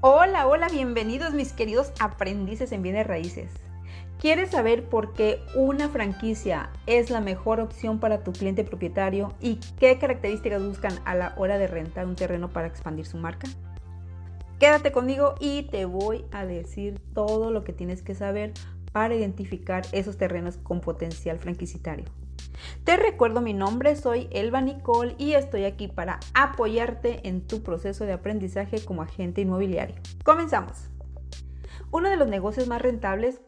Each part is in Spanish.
Hola, hola, bienvenidos mis queridos aprendices en bienes raíces. ¿Quieres saber por qué una franquicia es la mejor opción para tu cliente propietario y qué características buscan a la hora de rentar un terreno para expandir su marca? Quédate conmigo y te voy a decir todo lo que tienes que saber para identificar esos terrenos con potencial franquicitario. Te recuerdo mi nombre, soy Elba Nicole y estoy aquí para apoyarte en tu proceso de aprendizaje como agente inmobiliario. Comenzamos. Uno de los negocios más rentables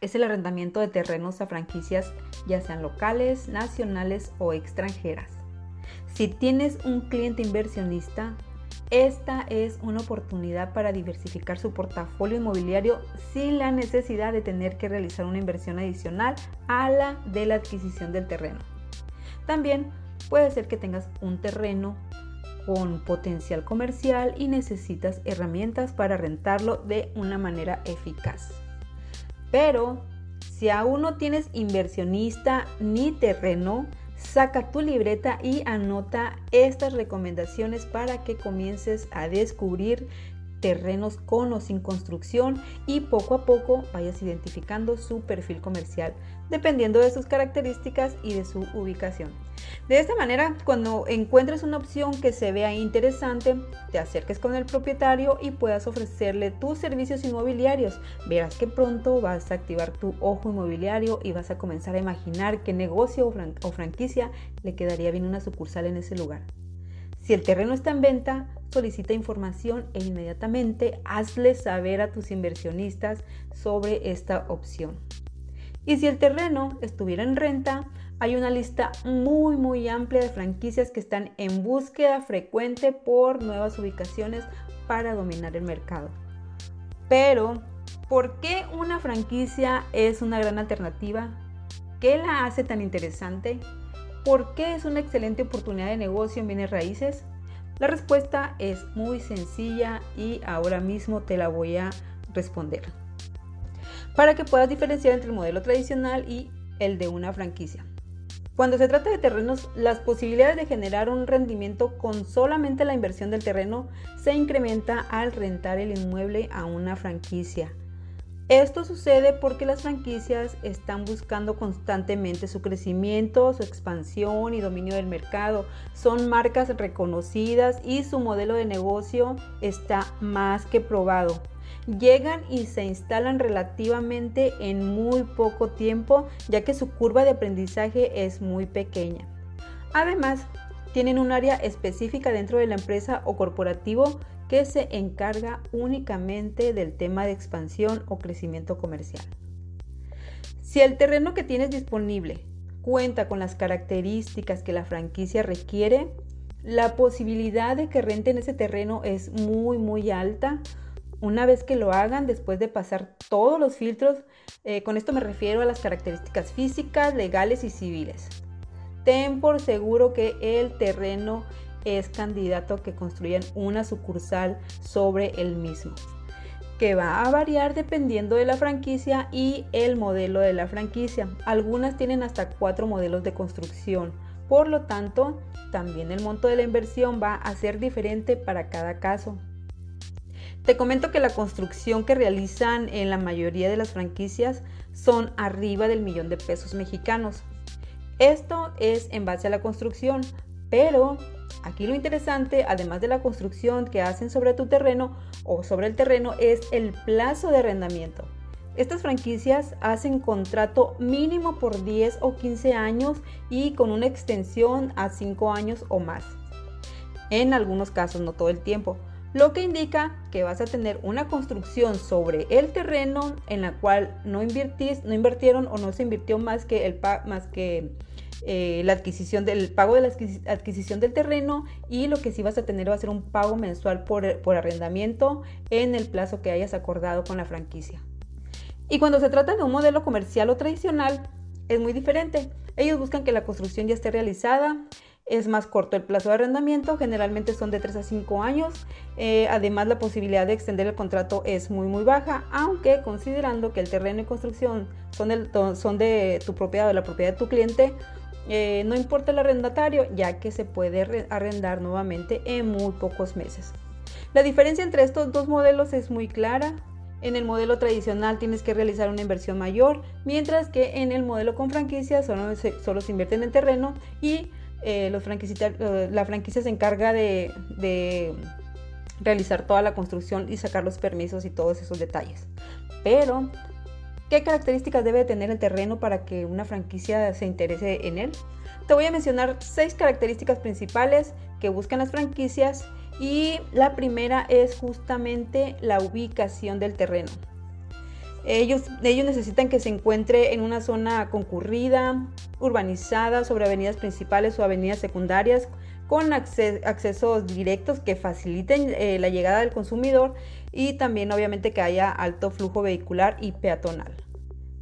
es el arrendamiento de terrenos a franquicias, ya sean locales, nacionales o extranjeras. Si tienes un cliente inversionista, esta es una oportunidad para diversificar su portafolio inmobiliario sin la necesidad de tener que realizar una inversión adicional a la de la adquisición del terreno. También puede ser que tengas un terreno con potencial comercial y necesitas herramientas para rentarlo de una manera eficaz. Pero si aún no tienes inversionista ni terreno, Saca tu libreta y anota estas recomendaciones para que comiences a descubrir terrenos con o sin construcción y poco a poco vayas identificando su perfil comercial dependiendo de sus características y de su ubicación. De esta manera, cuando encuentres una opción que se vea interesante, te acerques con el propietario y puedas ofrecerle tus servicios inmobiliarios. Verás que pronto vas a activar tu ojo inmobiliario y vas a comenzar a imaginar qué negocio o, franquicia le quedaría bien una sucursal en ese lugar. Si el terreno está en venta, solicita información e inmediatamente hazle saber a tus inversionistas sobre esta opción. Y si el terreno estuviera en renta, hay una lista muy muy amplia de franquicias que están en búsqueda frecuente por nuevas ubicaciones para dominar el mercado. Pero, ¿por qué una franquicia es una gran alternativa? ¿Qué la hace tan interesante? ¿Por qué es una excelente oportunidad de negocio en bienes raíces? La respuesta es muy sencilla y ahora mismo te la voy a responder para que puedas diferenciar entre el modelo tradicional y el de una franquicia. Cuando se trata de terrenos, las posibilidades de generar un rendimiento con solamente la inversión del terreno se incrementa al rentar el inmueble a una franquicia. Esto sucede porque las franquicias están buscando constantemente su crecimiento, su expansión y dominio del mercado. Son marcas reconocidas y su modelo de negocio está más que probado llegan y se instalan relativamente en muy poco tiempo, ya que su curva de aprendizaje es muy pequeña. Además, tienen un área específica dentro de la empresa o corporativo que se encarga únicamente del tema de expansión o crecimiento comercial. Si el terreno que tienes disponible cuenta con las características que la franquicia requiere, la posibilidad de que renten ese terreno es muy muy alta una vez que lo hagan, después de pasar todos los filtros, eh, con esto me refiero a las características físicas, legales y civiles. Ten por seguro que el terreno es candidato que construyan una sucursal sobre el mismo, que va a variar dependiendo de la franquicia y el modelo de la franquicia. Algunas tienen hasta cuatro modelos de construcción, por lo tanto, también el monto de la inversión va a ser diferente para cada caso. Te comento que la construcción que realizan en la mayoría de las franquicias son arriba del millón de pesos mexicanos. Esto es en base a la construcción, pero aquí lo interesante, además de la construcción que hacen sobre tu terreno o sobre el terreno, es el plazo de arrendamiento. Estas franquicias hacen contrato mínimo por 10 o 15 años y con una extensión a 5 años o más. En algunos casos, no todo el tiempo lo que indica que vas a tener una construcción sobre el terreno en la cual no, no invirtieron o no se invirtió más que, el, más que eh, la adquisición del pago de la adquisición del terreno y lo que sí vas a tener va a ser un pago mensual por, por arrendamiento en el plazo que hayas acordado con la franquicia. Y cuando se trata de un modelo comercial o tradicional, es muy diferente. Ellos buscan que la construcción ya esté realizada, es más corto el plazo de arrendamiento, generalmente son de 3 a 5 años. Eh, además, la posibilidad de extender el contrato es muy muy baja, aunque considerando que el terreno y construcción son, son de tu propiedad o la propiedad de tu cliente, eh, no importa el arrendatario, ya que se puede arrendar nuevamente en muy pocos meses. La diferencia entre estos dos modelos es muy clara. En el modelo tradicional tienes que realizar una inversión mayor, mientras que en el modelo con franquicia solo se, solo se invierte en terreno y eh, eh, la franquicia se encarga de, de realizar toda la construcción y sacar los permisos y todos esos detalles. Pero, ¿qué características debe tener el terreno para que una franquicia se interese en él? Te voy a mencionar seis características principales que buscan las franquicias y la primera es justamente la ubicación del terreno. Ellos, ellos necesitan que se encuentre en una zona concurrida, urbanizada, sobre avenidas principales o avenidas secundarias, con accesos directos que faciliten eh, la llegada del consumidor y también obviamente que haya alto flujo vehicular y peatonal.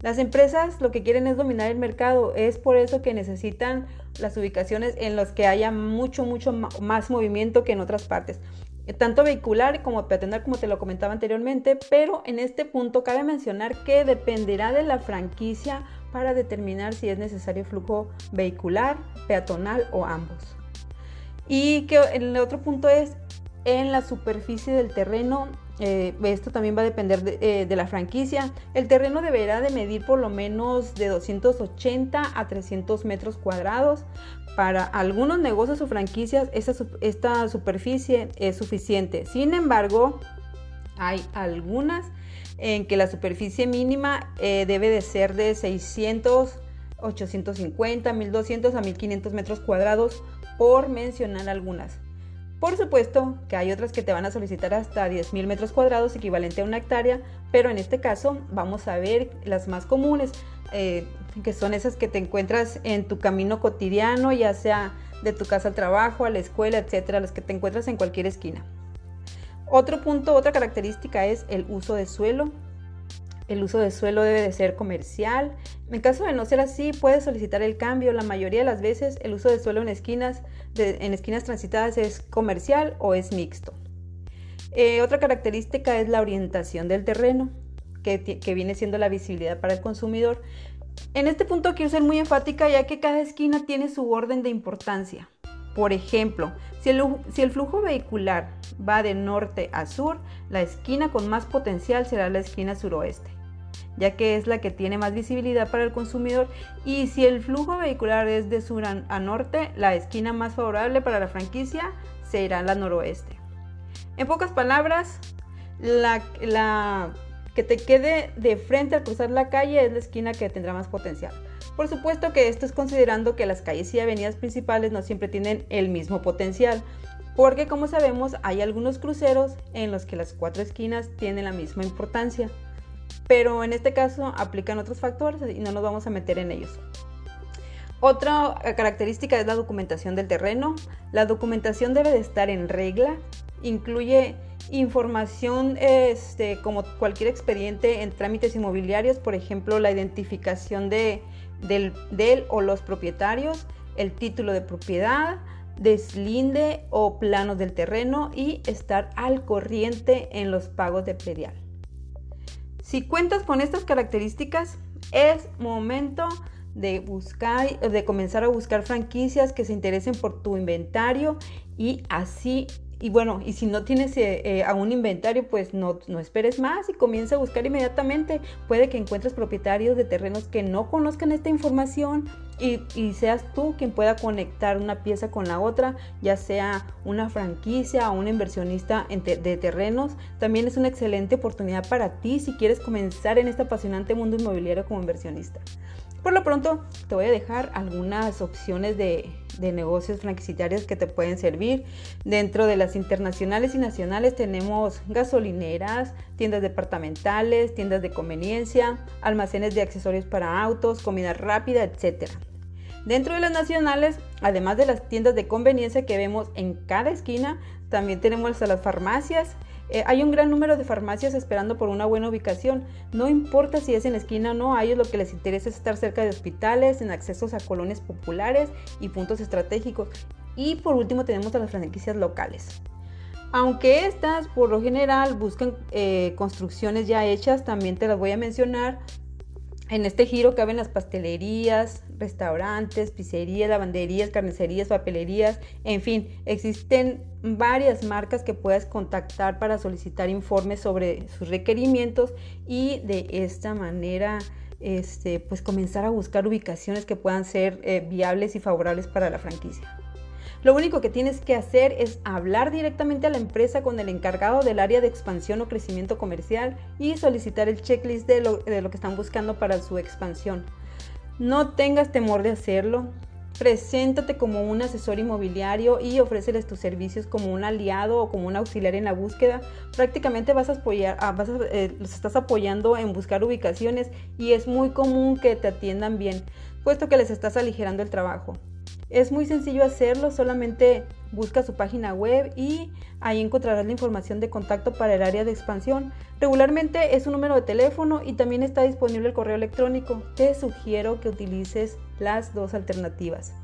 Las empresas lo que quieren es dominar el mercado, es por eso que necesitan las ubicaciones en las que haya mucho, mucho más movimiento que en otras partes, tanto vehicular como peatonal como te lo comentaba anteriormente, pero en este punto cabe mencionar que dependerá de la franquicia para determinar si es necesario flujo vehicular, peatonal o ambos. Y que el otro punto es en la superficie del terreno eh, esto también va a depender eh, de, la franquicia. El terreno deberá de medir por lo menos de 280 a 300 metros cuadrados. Para algunos negocios o franquicias esta, superficie es suficiente. Sin embargo, hay algunas en que la superficie mínima eh, debe de ser de 600, 850, 1200 a 1500 metros cuadrados por mencionar algunas. Por supuesto que hay otras que te van a solicitar hasta 10.000 metros cuadrados, equivalente a una hectárea, pero en este caso vamos a ver las más comunes, eh, que son esas que te encuentras en tu camino cotidiano, ya sea de tu casa al trabajo, a la escuela, etcétera, las que te encuentras en cualquier esquina. Otro punto, otra característica es el uso de suelo. El uso de suelo debe de ser comercial. En caso de no ser así, puedes solicitar el cambio. La mayoría de las veces el uso de suelo en esquinas, en esquinas transitadas es comercial o es mixto. Eh, otra característica es la orientación del terreno, que, viene siendo la visibilidad para el consumidor. En este punto quiero ser muy enfática ya que cada esquina tiene su orden de importancia. Por ejemplo, si el, flujo vehicular va de norte a sur, la esquina con más potencial será la esquina suroeste ya que es la que tiene más visibilidad para el consumidor y si el flujo vehicular es de sur a, norte, la esquina más favorable para la franquicia será la noroeste. En pocas palabras, la, la que te quede de frente al cruzar la calle es la esquina que tendrá más potencial. Por supuesto que esto es considerando que las calles y avenidas principales no siempre tienen el mismo potencial, porque como sabemos hay algunos cruceros en los que las cuatro esquinas tienen la misma importancia pero en este caso aplican otros factores y no nos vamos a meter en ellos. Otra característica es la documentación del terreno. La documentación debe de estar en regla, incluye información este, como cualquier expediente en trámites inmobiliarios, por ejemplo, la identificación de, del, del o los propietarios, el título de propiedad, deslinde o planos del terreno y estar al corriente en los pagos de predial. Si cuentas con estas características, es momento de buscar, de comenzar a buscar franquicias que se interesen por tu inventario y así y bueno, y si no tienes eh, eh, a un inventario, pues no, no, esperes más y comienza a buscar inmediatamente. Puede que encuentres propietarios de terrenos que no conozcan esta información y, y, seas tú quien pueda conectar una pieza con la otra, ya sea una franquicia o un inversionista de terrenos. También es una excelente oportunidad para ti si quieres comenzar en este apasionante mundo inmobiliario como inversionista. Por lo pronto, te voy a dejar algunas opciones de, negocios franquiciatarios que te pueden servir. Dentro de las internacionales y nacionales tenemos gasolineras, tiendas departamentales, tiendas de conveniencia, almacenes de accesorios para autos, comida rápida, etc. Dentro de las nacionales, además de las tiendas de conveniencia que vemos en cada esquina, también tenemos a las farmacias, eh, hay un gran número de farmacias esperando por una buena ubicación. No importa si es en la esquina o no, a ellos lo que les interesa es estar cerca de hospitales, en accesos a colonias populares y puntos estratégicos. Y por último tenemos a las franquicias locales. Aunque estas por lo general buscan eh, construcciones ya hechas, también te las voy a mencionar. En este giro caben las pastelerías, restaurantes, pizzerías, lavanderías, carnicerías, papelerías, en fin, existen varias marcas que puedas contactar para solicitar informes sobre sus requerimientos y de esta manera este, pues comenzar a buscar ubicaciones que puedan ser eh, viables y favorables para la franquicia. Lo único que tienes que hacer es hablar directamente a la empresa con el encargado del área de expansión o crecimiento comercial y solicitar el checklist de lo, que están buscando para su expansión. No tengas temor de hacerlo. Preséntate como un asesor inmobiliario y ofréceles tus servicios como un aliado o como un auxiliar en la búsqueda. Prácticamente vas a apoyar, ah, eh, los estás apoyando en buscar ubicaciones y es muy común que te atiendan bien, puesto que les estás aligerando el trabajo. Es muy sencillo hacerlo, solamente busca su página web y ahí encontrarás la información de contacto para el área de expansión. Regularmente es un número de teléfono y también está disponible el correo electrónico. Te sugiero que utilices las dos alternativas.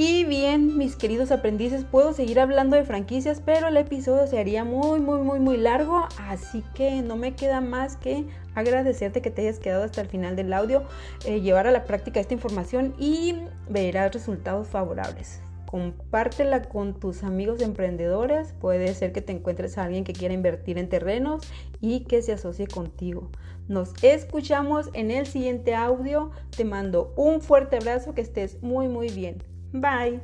Y bien, mis queridos aprendices, puedo seguir hablando de franquicias, pero el episodio se haría muy, muy, muy, muy largo, así que no me queda más que agradecerte que te hayas quedado hasta el final del audio, eh, llevar a la práctica esta información y verás resultados favorables. Compártela con tus amigos emprendedores. Puede ser que te encuentres a alguien que quiera invertir en terrenos y que se asocie contigo. Nos escuchamos en el siguiente audio. Te mando un fuerte abrazo, que estés muy muy bien. Bye.